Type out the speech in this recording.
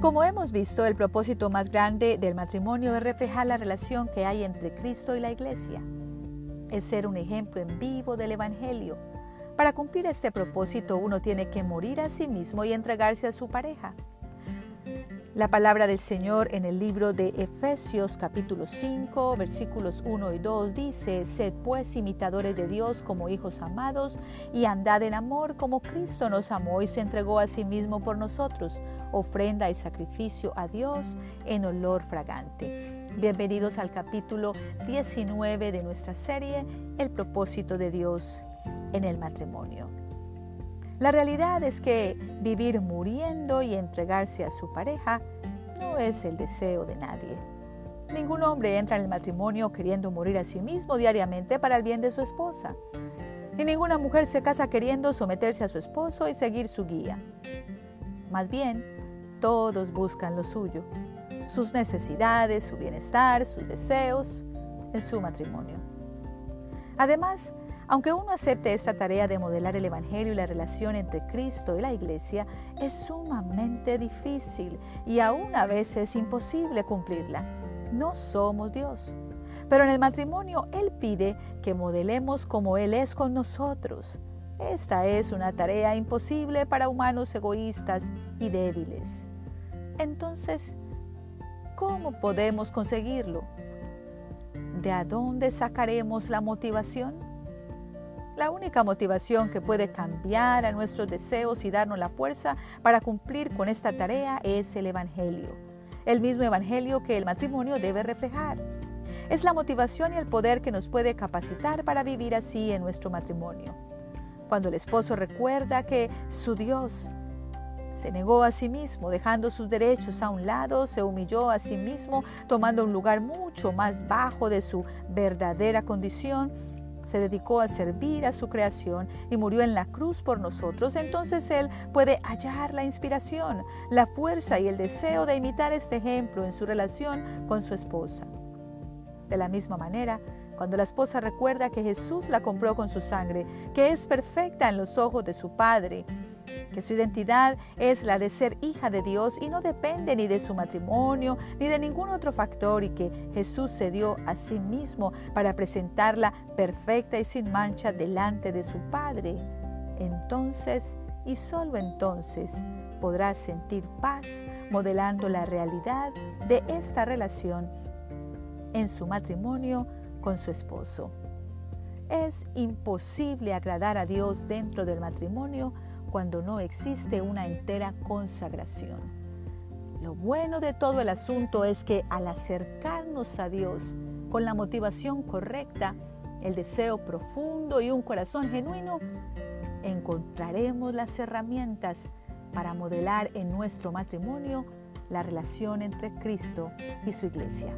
Como hemos visto, el propósito más grande del matrimonio es reflejar la relación que hay entre Cristo y la Iglesia. Es ser un ejemplo en vivo del Evangelio. Para cumplir este propósito uno tiene que morir a sí mismo y entregarse a su pareja. La palabra del Señor en el libro de Efesios capítulo 5 versículos 1 y 2 dice, Sed pues imitadores de Dios como hijos amados y andad en amor como Cristo nos amó y se entregó a sí mismo por nosotros, ofrenda y sacrificio a Dios en olor fragante. Bienvenidos al capítulo 19 de nuestra serie, El propósito de Dios en el matrimonio. La realidad es que vivir muriendo y entregarse a su pareja es el deseo de nadie. Ningún hombre entra en el matrimonio queriendo morir a sí mismo diariamente para el bien de su esposa. Y ninguna mujer se casa queriendo someterse a su esposo y seguir su guía. Más bien, todos buscan lo suyo, sus necesidades, su bienestar, sus deseos en su matrimonio. Además, aunque uno acepte esta tarea de modelar el Evangelio y la relación entre Cristo y la Iglesia, es sumamente difícil y aún a veces imposible cumplirla. No somos Dios. Pero en el matrimonio Él pide que modelemos como Él es con nosotros. Esta es una tarea imposible para humanos egoístas y débiles. Entonces, ¿cómo podemos conseguirlo? ¿De a dónde sacaremos la motivación? La única motivación que puede cambiar a nuestros deseos y darnos la fuerza para cumplir con esta tarea es el Evangelio, el mismo Evangelio que el matrimonio debe reflejar. Es la motivación y el poder que nos puede capacitar para vivir así en nuestro matrimonio. Cuando el esposo recuerda que su Dios se negó a sí mismo, dejando sus derechos a un lado, se humilló a sí mismo, tomando un lugar mucho más bajo de su verdadera condición, se dedicó a servir a su creación y murió en la cruz por nosotros, entonces Él puede hallar la inspiración, la fuerza y el deseo de imitar este ejemplo en su relación con su esposa. De la misma manera, cuando la esposa recuerda que Jesús la compró con su sangre, que es perfecta en los ojos de su Padre, que su identidad es la de ser hija de Dios y no depende ni de su matrimonio ni de ningún otro factor y que Jesús se dio a sí mismo para presentarla perfecta y sin mancha delante de su Padre. Entonces, y solo entonces, podrá sentir paz modelando la realidad de esta relación en su matrimonio con su esposo. Es imposible agradar a Dios dentro del matrimonio cuando no existe una entera consagración. Lo bueno de todo el asunto es que al acercarnos a Dios con la motivación correcta, el deseo profundo y un corazón genuino, encontraremos las herramientas para modelar en nuestro matrimonio la relación entre Cristo y su iglesia.